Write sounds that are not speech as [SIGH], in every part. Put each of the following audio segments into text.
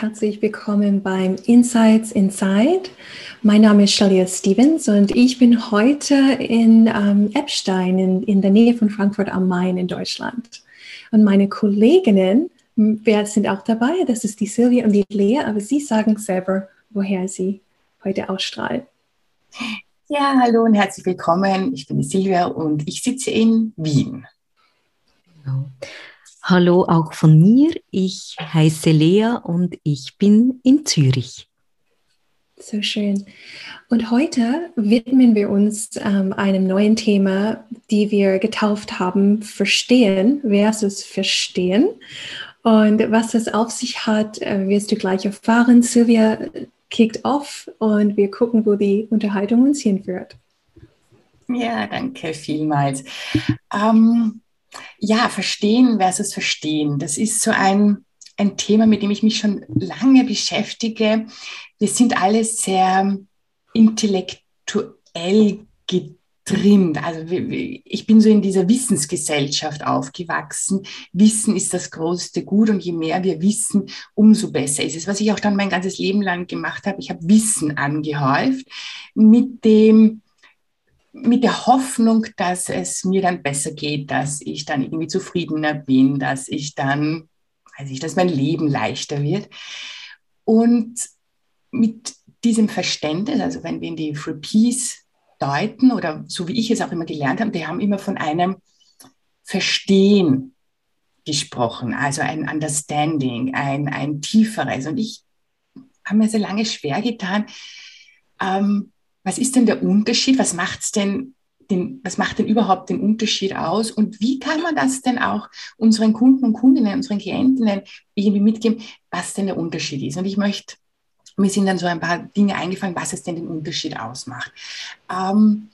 Und herzlich willkommen beim Insights Inside. Mein Name ist Shalia Stevens und ich bin heute in ähm, Eppstein in, in der Nähe von Frankfurt am Main in Deutschland. Und meine Kolleginnen wer sind auch dabei. Das ist die Silvia und die Lea, aber sie sagen selber, woher sie heute ausstrahlen. Ja, hallo und herzlich willkommen. Ich bin die Silvia und ich sitze in Wien. Genau. Hallo auch von mir. Ich heiße Lea und ich bin in Zürich. So schön. Und heute widmen wir uns ähm, einem neuen Thema, die wir getauft haben, Verstehen versus Verstehen. Und was das auf sich hat, äh, wirst du gleich erfahren. Silvia kickt off und wir gucken, wo die Unterhaltung uns hinführt. Ja, danke vielmals. Ähm, ja, verstehen versus verstehen. Das ist so ein, ein Thema, mit dem ich mich schon lange beschäftige. Wir sind alle sehr intellektuell getrimmt. Also ich bin so in dieser Wissensgesellschaft aufgewachsen. Wissen ist das größte Gut und je mehr wir wissen, umso besser ist es. Was ich auch dann mein ganzes Leben lang gemacht habe, ich habe Wissen angehäuft mit dem mit der Hoffnung, dass es mir dann besser geht, dass ich dann irgendwie zufriedener bin, dass ich dann, weiß ich, dass mein Leben leichter wird. Und mit diesem Verständnis, also wenn wir in die Free Peace deuten oder so wie ich es auch immer gelernt habe, die haben immer von einem Verstehen gesprochen, also ein Understanding, ein, ein tieferes. Und ich habe mir sehr lange schwer getan, ähm, was ist denn der Unterschied? Was macht's denn den, was macht denn überhaupt den Unterschied aus? Und wie kann man das denn auch unseren Kunden und Kundinnen, unseren Klientinnen irgendwie mitgeben, was denn der Unterschied ist? Und ich möchte, mir sind dann so ein paar Dinge eingefallen, was es denn den Unterschied ausmacht. Ähm,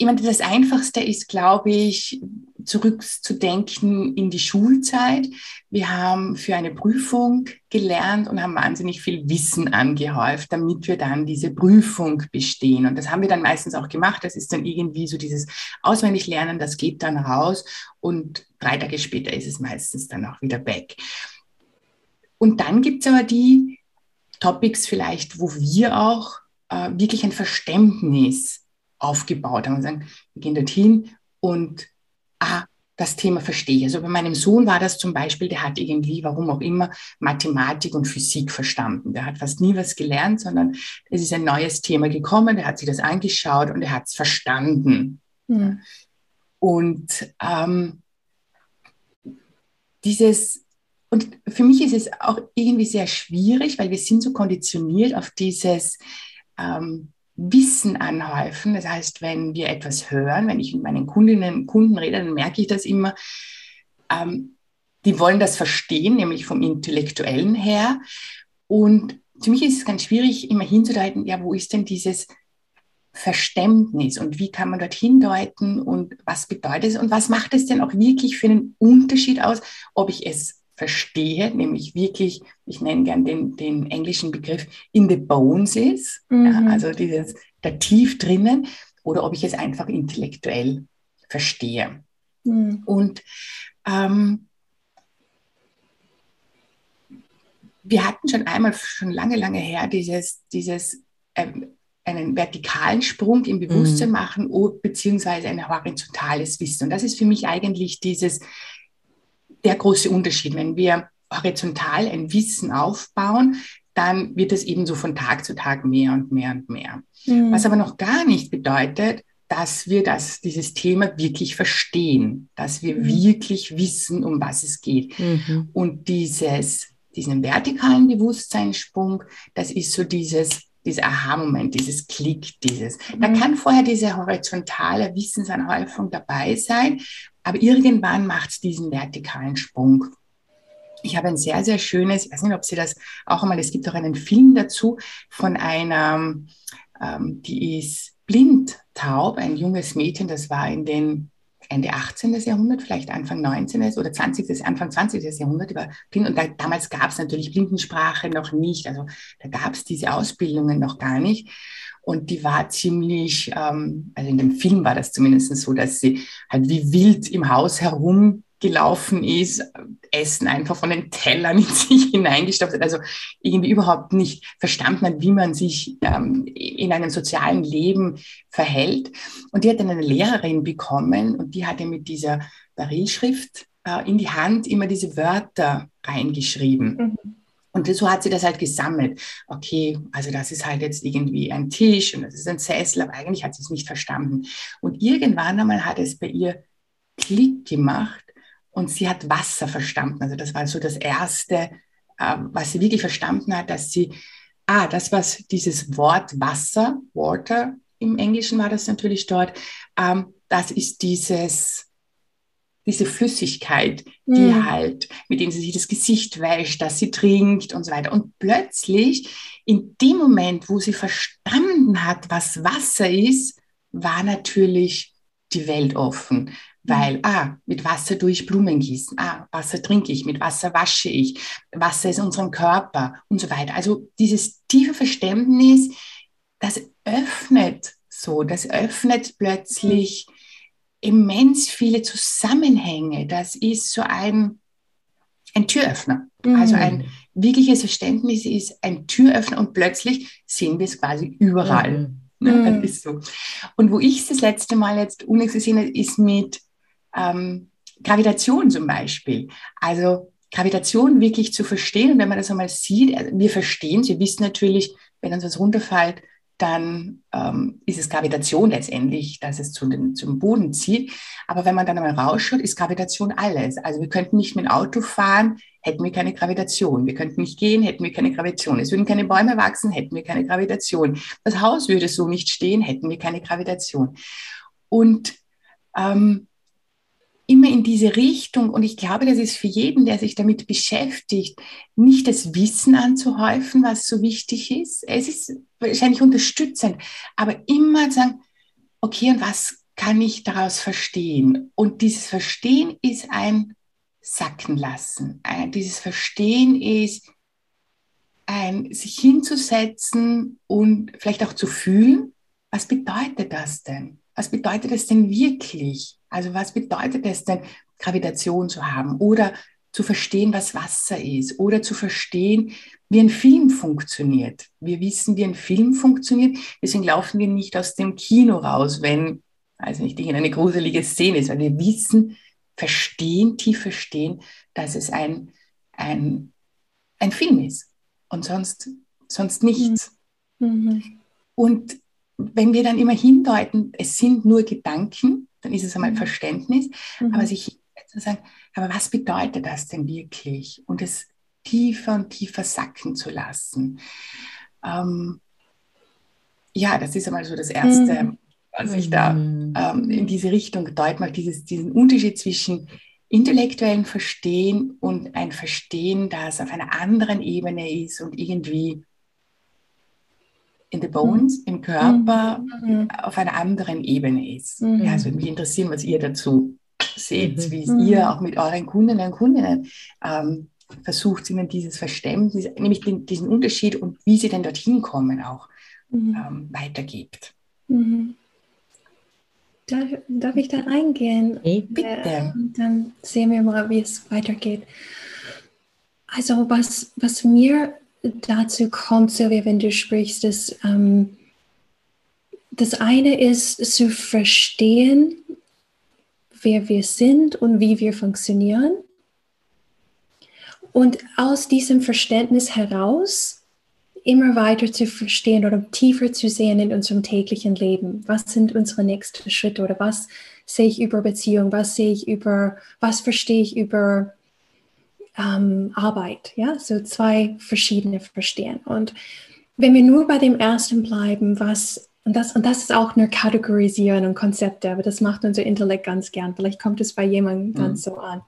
ich meine, das Einfachste ist, glaube ich, zurückzudenken in die Schulzeit. Wir haben für eine Prüfung gelernt und haben wahnsinnig viel Wissen angehäuft, damit wir dann diese Prüfung bestehen. Und das haben wir dann meistens auch gemacht. Das ist dann irgendwie so dieses Auswendiglernen, das geht dann raus und drei Tage später ist es meistens dann auch wieder weg. Und dann gibt es aber die Topics vielleicht, wo wir auch äh, wirklich ein Verständnis aufgebaut haben und sagen, wir gehen dorthin und ah, das Thema verstehe ich. Also bei meinem Sohn war das zum Beispiel, der hat irgendwie, warum auch immer, Mathematik und Physik verstanden. Der hat fast nie was gelernt, sondern es ist ein neues Thema gekommen, der hat sich das angeschaut und er hat es verstanden. Mhm. Und ähm, dieses, und für mich ist es auch irgendwie sehr schwierig, weil wir sind so konditioniert auf dieses, ähm, Wissen anhäufen. Das heißt, wenn wir etwas hören, wenn ich mit meinen Kundinnen und Kunden rede, dann merke ich das immer. Ähm, die wollen das verstehen, nämlich vom Intellektuellen her. Und für mich ist es ganz schwierig, immer hinzudeuten, ja, wo ist denn dieses Verständnis und wie kann man dort hindeuten und was bedeutet es und was macht es denn auch wirklich für einen Unterschied aus, ob ich es verstehe, nämlich wirklich, ich nenne gern den, den englischen Begriff in the bones ist, mhm. ja, also dieses da tief drinnen, oder ob ich es einfach intellektuell verstehe. Mhm. Und ähm, wir hatten schon einmal, schon lange, lange her, dieses, dieses ähm, einen vertikalen Sprung im Bewusstsein mhm. machen, beziehungsweise ein horizontales Wissen. Und das ist für mich eigentlich dieses der große Unterschied. Wenn wir horizontal ein Wissen aufbauen, dann wird es eben so von Tag zu Tag mehr und mehr und mehr. Mhm. Was aber noch gar nicht bedeutet, dass wir das, dieses Thema wirklich verstehen, dass wir mhm. wirklich wissen, um was es geht. Mhm. Und dieses, diesen vertikalen Bewusstseinssprung, das ist so dieses, dieser Aha-Moment, dieses Klick, dieses. Da mhm. kann vorher diese horizontale Wissensanhäufung dabei sein, aber irgendwann macht es diesen vertikalen Sprung. Ich habe ein sehr, sehr schönes, ich weiß nicht, ob Sie das auch einmal, es gibt auch einen Film dazu von einer, ähm, die ist blind taub, ein junges Mädchen, das war in den Ende 18. Jahrhundert, vielleicht Anfang 19. oder 20. Anfang 20. Jahrhundert über blind. Und da, damals gab es natürlich Blindensprache noch nicht. Also da gab es diese Ausbildungen noch gar nicht. Und die war ziemlich, ähm, also in dem Film war das zumindest so, dass sie halt wie wild im Haus herum gelaufen ist, Essen einfach von den Tellern in [LAUGHS] sich hineingestopft hat, also irgendwie überhaupt nicht verstanden hat, wie man sich ähm, in einem sozialen Leben verhält. Und die hat dann eine Lehrerin bekommen und die hatte mit dieser Barilschrift äh, in die Hand immer diese Wörter reingeschrieben. Mhm. Und so hat sie das halt gesammelt. Okay, also das ist halt jetzt irgendwie ein Tisch und das ist ein Sessel, aber eigentlich hat sie es nicht verstanden. Und irgendwann einmal hat es bei ihr Klick gemacht und sie hat Wasser verstanden. Also das war so das Erste, äh, was sie wirklich verstanden hat, dass sie, ah, das, was dieses Wort Wasser, Water, im Englischen war das natürlich dort, ähm, das ist dieses, diese Flüssigkeit, die mhm. halt, mit dem sie sich das Gesicht wäscht, dass sie trinkt und so weiter. Und plötzlich, in dem Moment, wo sie verstanden hat, was Wasser ist, war natürlich die Welt offen weil, ah, mit Wasser tue ich Blumen gießen, ah, Wasser trinke ich, mit Wasser wasche ich, Wasser ist unserem Körper und so weiter. Also dieses tiefe Verständnis, das öffnet so, das öffnet plötzlich immens viele Zusammenhänge. Das ist so ein, ein Türöffner. Mhm. Also ein wirkliches Verständnis ist ein Türöffner und plötzlich sehen wir es quasi überall. Mhm. Ne, das mhm. ist so. Und wo ich es das letzte Mal jetzt gesehen habe, ist mit ähm, Gravitation zum Beispiel. Also Gravitation wirklich zu verstehen. Wenn man das einmal sieht, also wir verstehen es, wir wissen natürlich, wenn uns was runterfällt, dann ähm, ist es Gravitation letztendlich, dass es zu den, zum Boden zieht. Aber wenn man dann einmal rausschaut, ist Gravitation alles. Also wir könnten nicht mit dem Auto fahren, hätten wir keine Gravitation. Wir könnten nicht gehen, hätten wir keine Gravitation. Es würden keine Bäume wachsen, hätten wir keine Gravitation. Das Haus würde so nicht stehen, hätten wir keine Gravitation. Und ähm, immer in diese Richtung. Und ich glaube, das ist für jeden, der sich damit beschäftigt, nicht das Wissen anzuhäufen, was so wichtig ist. Es ist wahrscheinlich unterstützend, aber immer sagen, okay, und was kann ich daraus verstehen? Und dieses Verstehen ist ein Sacken lassen. Dieses Verstehen ist ein sich hinzusetzen und vielleicht auch zu fühlen, was bedeutet das denn? Was bedeutet das denn wirklich? Also was bedeutet es denn, Gravitation zu haben oder zu verstehen, was Wasser ist oder zu verstehen, wie ein Film funktioniert. Wir wissen, wie ein Film funktioniert, deswegen laufen wir nicht aus dem Kino raus, wenn, also nicht eine gruselige Szene ist, weil wir wissen, verstehen, tief verstehen, dass es ein, ein, ein Film ist und sonst, sonst nichts. Mhm. Und wenn wir dann immer hindeuten, es sind nur Gedanken, dann ist es einmal mhm. Verständnis, mhm. aber sich zu sagen, aber was bedeutet das denn wirklich? Und es tiefer und tiefer sacken zu lassen. Ähm, ja, das ist einmal so das Erste, mhm. was ich da mhm. ähm, in diese Richtung deuten mag, dieses, diesen Unterschied zwischen intellektuellen Verstehen und ein Verstehen, das auf einer anderen Ebene ist und irgendwie in the bones, mhm. im Körper, mhm. auf einer anderen Ebene ist. Mhm. Ja, also mich interessieren, was ihr dazu seht, mhm. wie mhm. ihr auch mit euren Kundinnen und Kundinnen ähm, versucht, ihnen dieses Verständnis, nämlich den, diesen Unterschied und wie sie denn dorthin kommen, auch mhm. ähm, weitergibt. Darf, darf, ich da reingehen? Hey, bitte. Äh, dann sehen wir mal, wie es weitergeht. Also was, was mir dazu kommt, Silvia, wenn du sprichst, dass ähm, das eine ist zu verstehen, wer wir sind und wie wir funktionieren. Und aus diesem Verständnis heraus immer weiter zu verstehen oder tiefer zu sehen in unserem täglichen Leben. Was sind unsere nächsten Schritte oder was sehe ich über Beziehung, was sehe ich über, was verstehe ich über ähm, Arbeit. Ja, so zwei verschiedene Verstehen. Und wenn wir nur bei dem ersten bleiben, was, und das, und das ist auch nur Kategorisieren und Konzepte, aber das macht unser Intellekt ganz gern. Vielleicht kommt es bei jemandem mhm. ganz so an.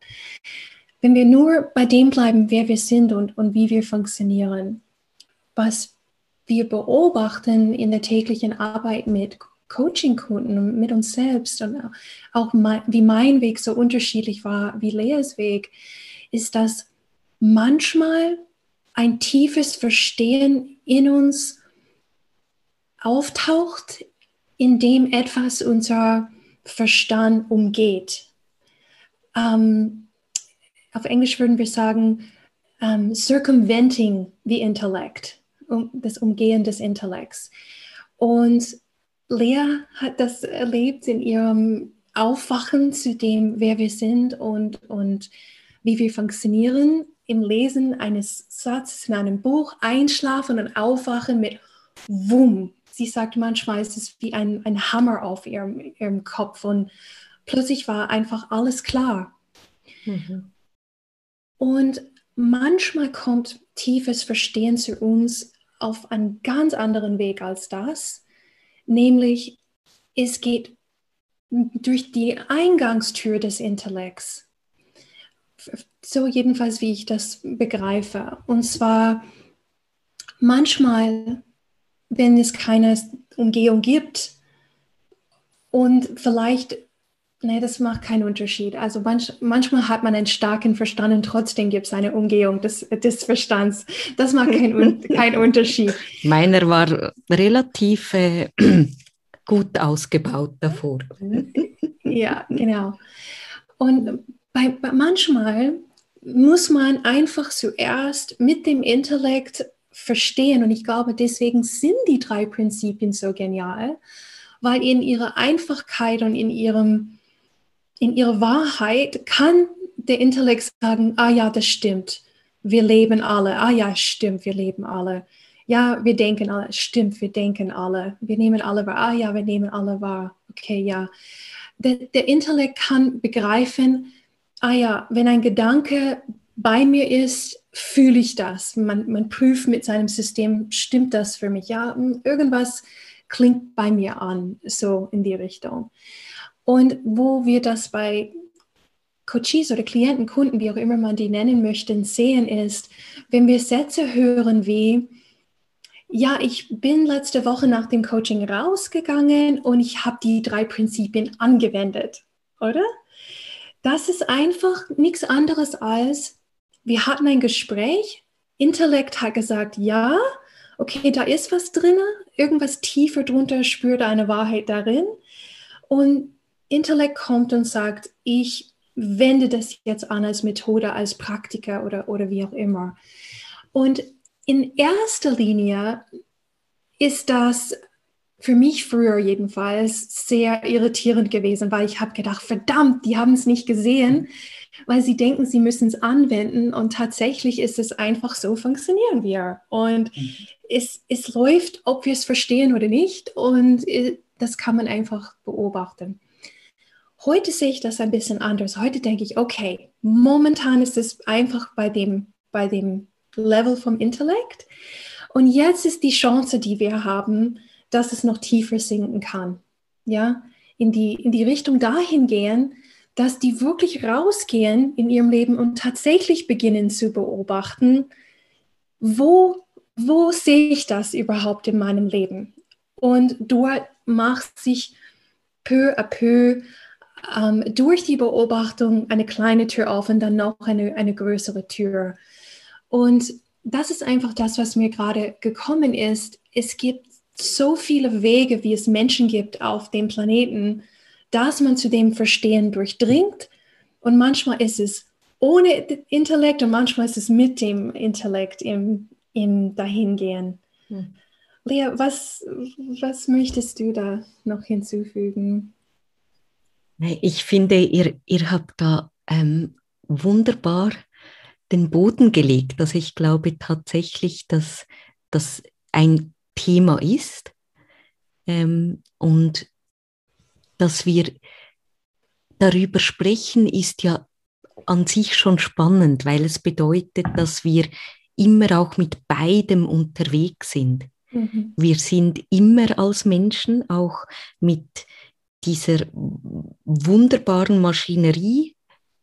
Wenn wir nur bei dem bleiben, wer wir sind und, und wie wir funktionieren, was wir beobachten in der täglichen Arbeit mit Coaching-Kunden und mit uns selbst und auch mein, wie mein Weg so unterschiedlich war wie Leas Weg, ist, dass manchmal ein tiefes Verstehen in uns auftaucht, in dem etwas unser Verstand umgeht. Ähm, auf Englisch würden wir sagen, um, circumventing the intellect, um, das Umgehen des Intellekts. Und Lea hat das erlebt in ihrem Aufwachen zu dem, wer wir sind und, und wie wir funktionieren, im Lesen eines Satzes in einem Buch, einschlafen und aufwachen mit Wumm. Sie sagt manchmal, ist es wie ein, ein Hammer auf ihrem, ihrem Kopf und plötzlich war einfach alles klar. Mhm. Und manchmal kommt tiefes Verstehen zu uns auf einen ganz anderen Weg als das, nämlich es geht durch die Eingangstür des Intellekts. So jedenfalls, wie ich das begreife. Und zwar manchmal, wenn es keine Umgehung gibt und vielleicht Nee, das macht keinen Unterschied. Also manch, manchmal hat man einen starken Verstand und trotzdem gibt es eine Umgehung des, des Verstands. Das macht keinen [LAUGHS] kein Unterschied. Meiner war relativ äh, [CLEARS THROAT] gut ausgebaut davor. Ja, genau. Und bei, bei manchmal muss man einfach zuerst mit dem Intellekt verstehen. Und ich glaube, deswegen sind die drei Prinzipien so genial, weil in ihrer Einfachkeit und in ihrem in ihrer Wahrheit kann der Intellekt sagen, ah ja, das stimmt, wir leben alle, ah ja, stimmt, wir leben alle. Ja, wir denken alle, stimmt, wir denken alle. Wir nehmen alle wahr, ah ja, wir nehmen alle wahr. Okay, ja. Der, der Intellekt kann begreifen, ah ja, wenn ein Gedanke bei mir ist, fühle ich das. Man, man prüft mit seinem System, stimmt das für mich? Ja, hm, irgendwas klingt bei mir an, so in die Richtung. Und wo wir das bei Coaches oder Klienten, Kunden, wie auch immer man die nennen möchte, sehen, ist, wenn wir Sätze hören wie, ja, ich bin letzte Woche nach dem Coaching rausgegangen und ich habe die drei Prinzipien angewendet, oder? Das ist einfach nichts anderes als, wir hatten ein Gespräch, Intellekt hat gesagt, ja, okay, da ist was drin, irgendwas tiefer drunter spürt eine Wahrheit darin. Und Intellekt kommt und sagt, ich wende das jetzt an als Methode, als Praktiker oder, oder wie auch immer. Und in erster Linie ist das für mich früher jedenfalls sehr irritierend gewesen, weil ich habe gedacht, verdammt, die haben es nicht gesehen, weil sie denken, sie müssen es anwenden und tatsächlich ist es einfach so, funktionieren wir. Und mhm. es, es läuft, ob wir es verstehen oder nicht und äh, das kann man einfach beobachten. Heute sehe ich das ein bisschen anders. Heute denke ich, okay, momentan ist es einfach bei dem, bei dem Level vom Intellekt. Und jetzt ist die Chance, die wir haben, dass es noch tiefer sinken kann. Ja, in die, in die Richtung dahin gehen, dass die wirklich rausgehen in ihrem Leben und tatsächlich beginnen zu beobachten, wo, wo sehe ich das überhaupt in meinem Leben? Und dort macht sich peu à peu ähm, durch die Beobachtung eine kleine Tür auf und dann noch eine, eine größere Tür. Und das ist einfach das, was mir gerade gekommen ist. Es gibt so viele Wege, wie es Menschen gibt auf dem Planeten, dass man zu dem Verstehen durchdringt. Und manchmal ist es ohne Intellekt und manchmal ist es mit dem Intellekt im, im Dahingehen. Hm. Lea, was, was möchtest du da noch hinzufügen? Ich finde, ihr, ihr habt da ähm, wunderbar den Boden gelegt. Also ich glaube tatsächlich, dass das ein Thema ist ähm, und dass wir darüber sprechen, ist ja an sich schon spannend, weil es bedeutet, dass wir immer auch mit beidem unterwegs sind. Mhm. Wir sind immer als Menschen auch mit dieser wunderbaren Maschinerie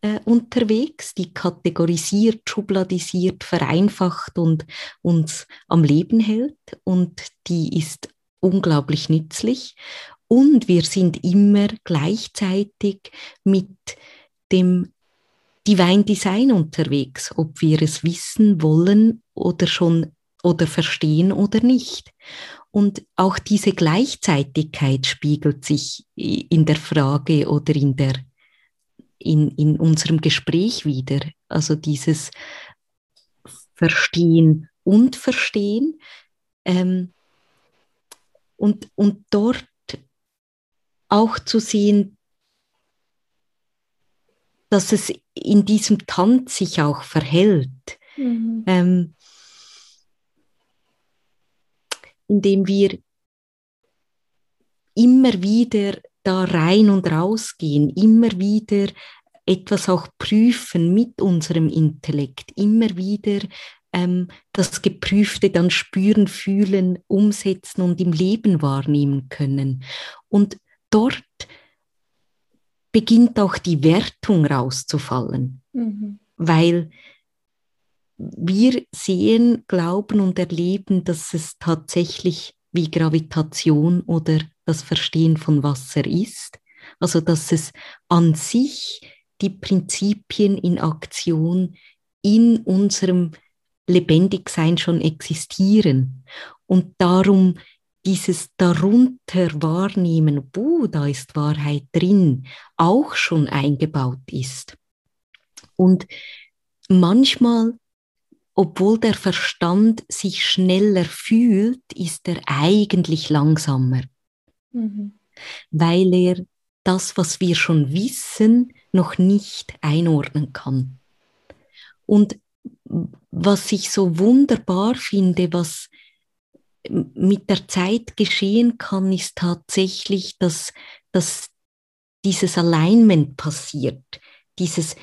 äh, unterwegs, die kategorisiert, schubladisiert, vereinfacht und uns am Leben hält. Und die ist unglaublich nützlich. Und wir sind immer gleichzeitig mit dem Divine Design unterwegs, ob wir es wissen wollen oder schon oder verstehen oder nicht. Und auch diese Gleichzeitigkeit spiegelt sich in der Frage oder in, der, in, in unserem Gespräch wieder. Also dieses Verstehen und Verstehen. Ähm, und, und dort auch zu sehen, dass es in diesem Tanz sich auch verhält. Mhm. Ähm, indem wir immer wieder da rein und rausgehen, immer wieder etwas auch prüfen mit unserem Intellekt, immer wieder ähm, das Geprüfte dann spüren, fühlen, umsetzen und im Leben wahrnehmen können. Und dort beginnt auch die Wertung rauszufallen, mhm. weil wir sehen, glauben und erleben, dass es tatsächlich wie Gravitation oder das Verstehen von Wasser ist. Also dass es an sich die Prinzipien in Aktion in unserem Lebendigsein schon existieren. Und darum dieses darunter wahrnehmen, wo da ist Wahrheit drin, auch schon eingebaut ist. Und manchmal obwohl der Verstand sich schneller fühlt, ist er eigentlich langsamer, mhm. weil er das, was wir schon wissen, noch nicht einordnen kann. Und was ich so wunderbar finde, was mit der Zeit geschehen kann, ist tatsächlich, dass, dass dieses Alignment passiert, dieses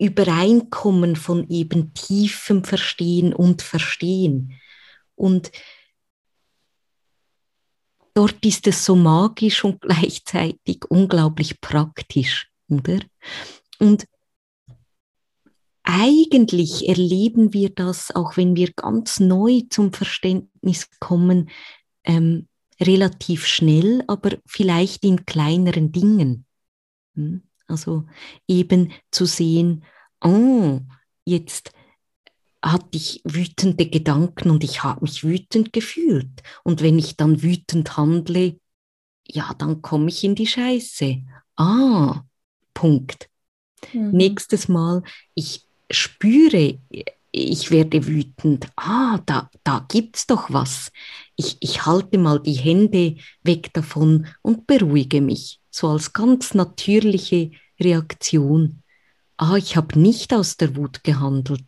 Übereinkommen von eben tiefem Verstehen und Verstehen. Und dort ist es so magisch und [LAUGHS] gleichzeitig unglaublich praktisch, oder? Und eigentlich erleben wir das, auch wenn wir ganz neu zum Verständnis kommen, ähm, relativ schnell, aber vielleicht in kleineren Dingen. Hm? Also eben zu sehen, oh, jetzt hatte ich wütende Gedanken und ich habe mich wütend gefühlt. Und wenn ich dann wütend handle, ja, dann komme ich in die Scheiße. Ah, Punkt. Mhm. Nächstes Mal, ich spüre, ich werde wütend. Ah, da, da es doch was. Ich, ich halte mal die Hände weg davon und beruhige mich so als ganz natürliche Reaktion. Ah, ich habe nicht aus der Wut gehandelt.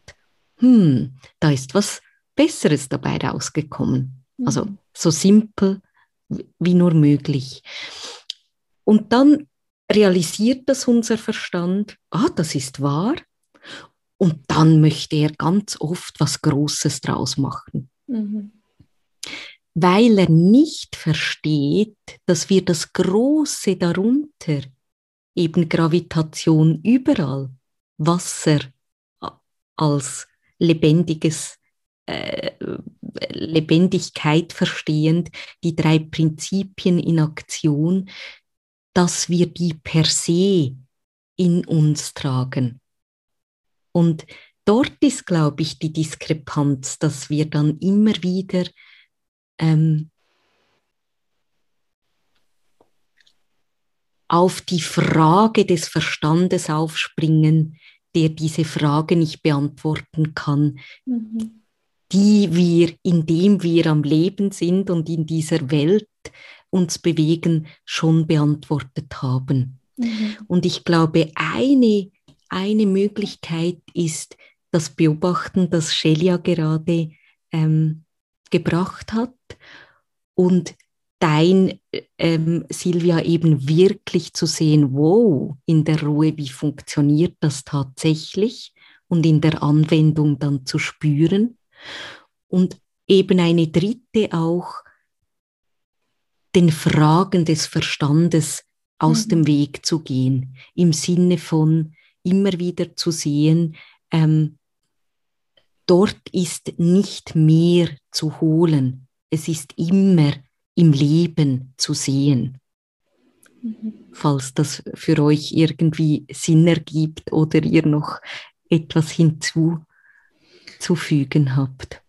Hm, da ist was Besseres dabei rausgekommen. Mhm. Also so simpel wie nur möglich. Und dann realisiert das unser Verstand, ah, das ist wahr. Und dann möchte er ganz oft was Großes draus machen. Mhm weil er nicht versteht, dass wir das Große darunter, eben Gravitation überall, Wasser als lebendiges äh, Lebendigkeit verstehend, die drei Prinzipien in Aktion, dass wir die per se in uns tragen. Und dort ist, glaube ich, die Diskrepanz, dass wir dann immer wieder ähm, auf die Frage des Verstandes aufspringen, der diese Frage nicht beantworten kann, mhm. die wir, indem wir am Leben sind und in dieser Welt uns bewegen, schon beantwortet haben. Mhm. Und ich glaube, eine, eine Möglichkeit ist das Beobachten, das Shelia gerade ähm, gebracht hat und dein, ähm, Silvia, eben wirklich zu sehen, wow, in der Ruhe, wie funktioniert das tatsächlich und in der Anwendung dann zu spüren. Und eben eine dritte auch den Fragen des Verstandes aus mhm. dem Weg zu gehen, im Sinne von immer wieder zu sehen, ähm, dort ist nicht mehr zu holen, es ist immer im Leben zu sehen. Mhm. Falls das für euch irgendwie Sinn ergibt oder ihr noch etwas hinzuzufügen habt.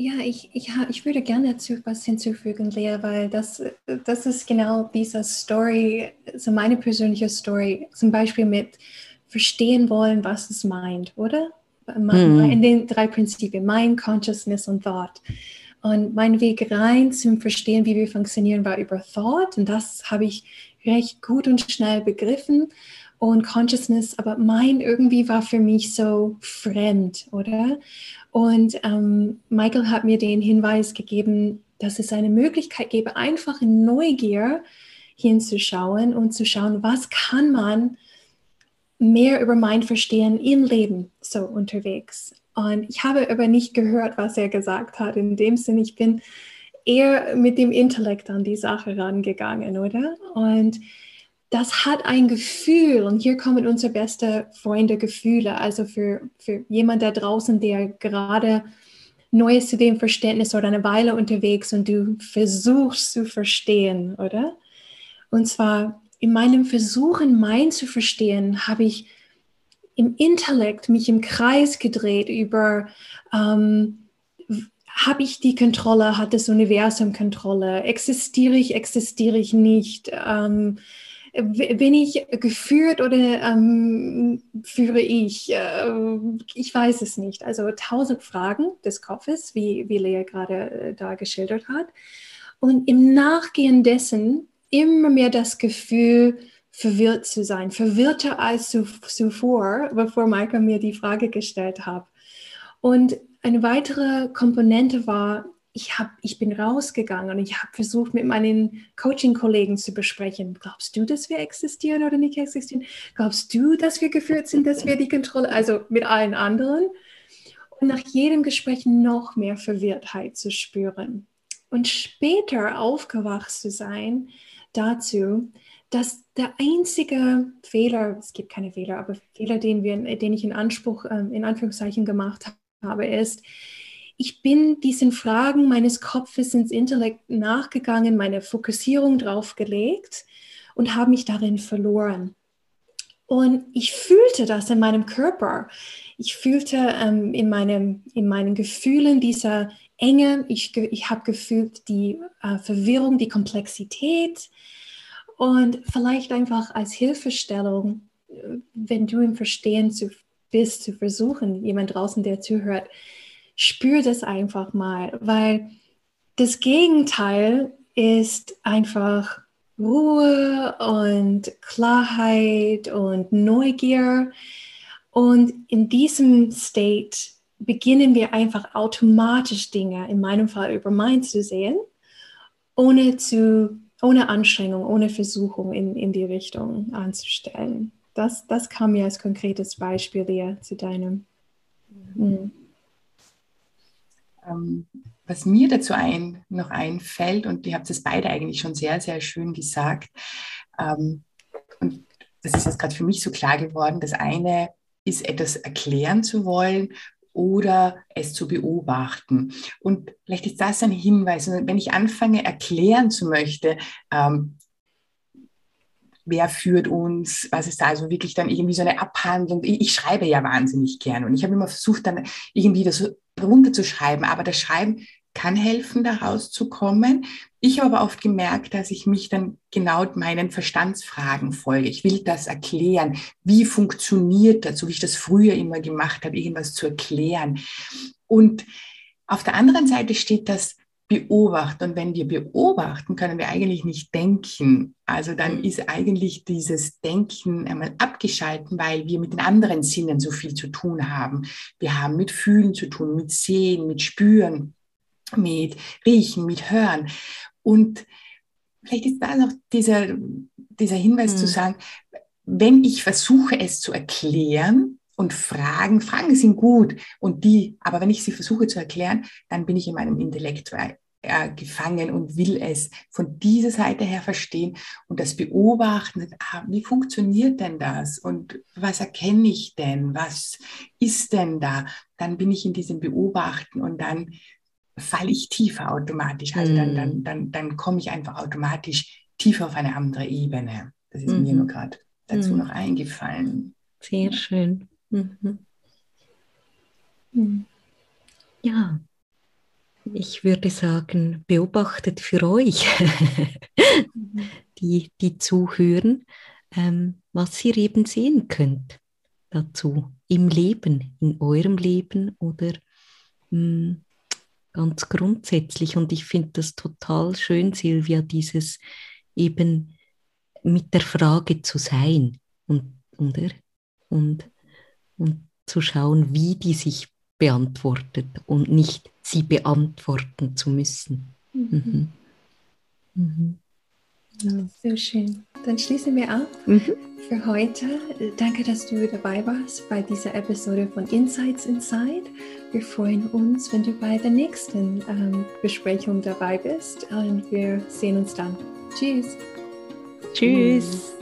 Ja, ich, ich, ich würde gerne dazu was hinzufügen, Lea, weil das, das ist genau diese Story, so meine persönliche Story, zum Beispiel mit verstehen wollen, was es meint, oder? Mhm. In den drei Prinzipien, Mind, Consciousness und Thought. Und mein Weg rein zum Verstehen, wie wir funktionieren, war über Thought. Und das habe ich recht gut und schnell begriffen. Und Consciousness, aber mein irgendwie war für mich so fremd, oder? Und ähm, Michael hat mir den Hinweis gegeben, dass es eine Möglichkeit gäbe, einfach in Neugier hinzuschauen und zu schauen, was kann man mehr über mein Verstehen im Leben so unterwegs. Und ich habe aber nicht gehört, was er gesagt hat. In dem Sinne, ich bin eher mit dem Intellekt an die Sache rangegangen, oder? Und das hat ein Gefühl und hier kommen unsere beste Freunde Gefühle. Also für, für jemand da draußen, der gerade neu ist zu dem Verständnis oder eine Weile unterwegs und du versuchst zu verstehen, oder? Und zwar in meinem Versuchen, mein zu verstehen, habe ich im Intellekt mich im Kreis gedreht über, ähm, habe ich die Kontrolle, hat das Universum Kontrolle, existiere ich, existiere ich nicht, ähm, bin ich geführt oder ähm, führe ich? Äh, ich weiß es nicht. Also tausend Fragen des Kopfes, wie, wie Lea gerade äh, da geschildert hat. Und im Nachgehen dessen immer mehr das Gefühl, verwirrt zu sein, verwirrter als zuvor, bevor Maika mir die Frage gestellt hat. Und eine weitere Komponente war, ich, hab, ich bin rausgegangen und ich habe versucht, mit meinen Coaching-Kollegen zu besprechen. Glaubst du, dass wir existieren oder nicht existieren? Glaubst du, dass wir geführt sind, dass wir die Kontrolle, also mit allen anderen? Und nach jedem Gespräch noch mehr Verwirrtheit zu spüren. Und später aufgewacht zu sein dazu, dass der einzige Fehler, es gibt keine Fehler, aber Fehler, den, wir, den ich in Anspruch, ähm, in Anführungszeichen gemacht habe, ist, ich bin diesen Fragen meines Kopfes ins Intellekt nachgegangen, meine Fokussierung drauf gelegt und habe mich darin verloren. Und ich fühlte das in meinem Körper. Ich fühlte ähm, in, meinem, in meinen Gefühlen dieser Enge. Ich, ich habe gefühlt die äh, Verwirrung, die Komplexität. Und vielleicht einfach als Hilfestellung, äh, wenn du im Verstehen zu, bist, zu versuchen, jemand draußen, der zuhört, spür das einfach mal, weil das Gegenteil ist einfach Ruhe und Klarheit und Neugier. Und in diesem State beginnen wir einfach automatisch Dinge, in meinem Fall über mein zu sehen, ohne, zu, ohne Anstrengung, ohne Versuchung in, in die Richtung anzustellen. Das, das kam mir als konkretes Beispiel hier zu deinem. Mhm. Ähm, was mir dazu ein, noch einfällt, und ihr habt es beide eigentlich schon sehr, sehr schön gesagt, ähm, und das ist jetzt gerade für mich so klar geworden, das eine ist etwas erklären zu wollen oder es zu beobachten. Und vielleicht ist das ein Hinweis, wenn ich anfange erklären zu möchte, ähm, wer führt uns, was ist da also wirklich dann irgendwie so eine Abhandlung. Ich, ich schreibe ja wahnsinnig gern und ich habe immer versucht, dann irgendwie das runterzuschreiben, aber das Schreiben kann helfen, da rauszukommen. Ich habe aber oft gemerkt, dass ich mich dann genau meinen Verstandsfragen folge. Ich will das erklären. Wie funktioniert das, so wie ich das früher immer gemacht habe, irgendwas zu erklären. Und auf der anderen Seite steht das beobachten. Und wenn wir beobachten, können wir eigentlich nicht denken. Also dann mhm. ist eigentlich dieses Denken einmal abgeschalten, weil wir mit den anderen Sinnen so viel zu tun haben. Wir haben mit Fühlen zu tun, mit Sehen, mit Spüren, mit Riechen, mit Hören. Und vielleicht ist da noch dieser, dieser Hinweis mhm. zu sagen, wenn ich versuche, es zu erklären, Und Fragen, Fragen sind gut und die, aber wenn ich sie versuche zu erklären, dann bin ich in meinem Intellekt äh, gefangen und will es von dieser Seite her verstehen und das beobachten, ah, wie funktioniert denn das und was erkenne ich denn, was ist denn da, dann bin ich in diesem Beobachten und dann falle ich tiefer automatisch, also dann, dann, hm. dann, dann komme ich einfach automatisch tiefer auf eine andere Ebene. Das ist mhm. mir nur gerade dazu mhm. noch eingefallen. Sehr schön. Mhm. Ja, ich würde sagen, beobachtet für euch, [LAUGHS] die, die zuhören, ähm, was ihr eben sehen könnt dazu im Leben, in eurem Leben oder mh, hm, ganz grundsätzlich. Und ich finde das total schön, Silvia, dieses eben mit der Frage zu sein und, oder? und, und zu schauen, wie die sich beantwortet und nicht sie beantworten zu müssen. Mhm. Mhm. mhm. Ja, sehr schön. Dann schließen wir ab mhm. für heute. Danke, dass du dabei warst bei dieser Episode von Insights Inside. Wir freuen uns, wenn du bei der nächsten ähm, Besprechung dabei bist und wir sehen uns dann. Tschüss. Tschüss.